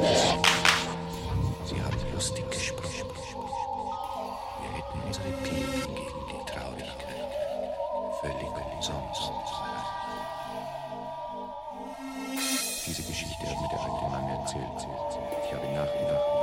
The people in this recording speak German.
ausgesprochen. Sie haben lustig gesprochen. Wir hätten unsere Pilze gegen die Traurigkeit völlig umsonst. Diese Geschichte hat mir der alte Mann erzählt. Ich habe nach und nach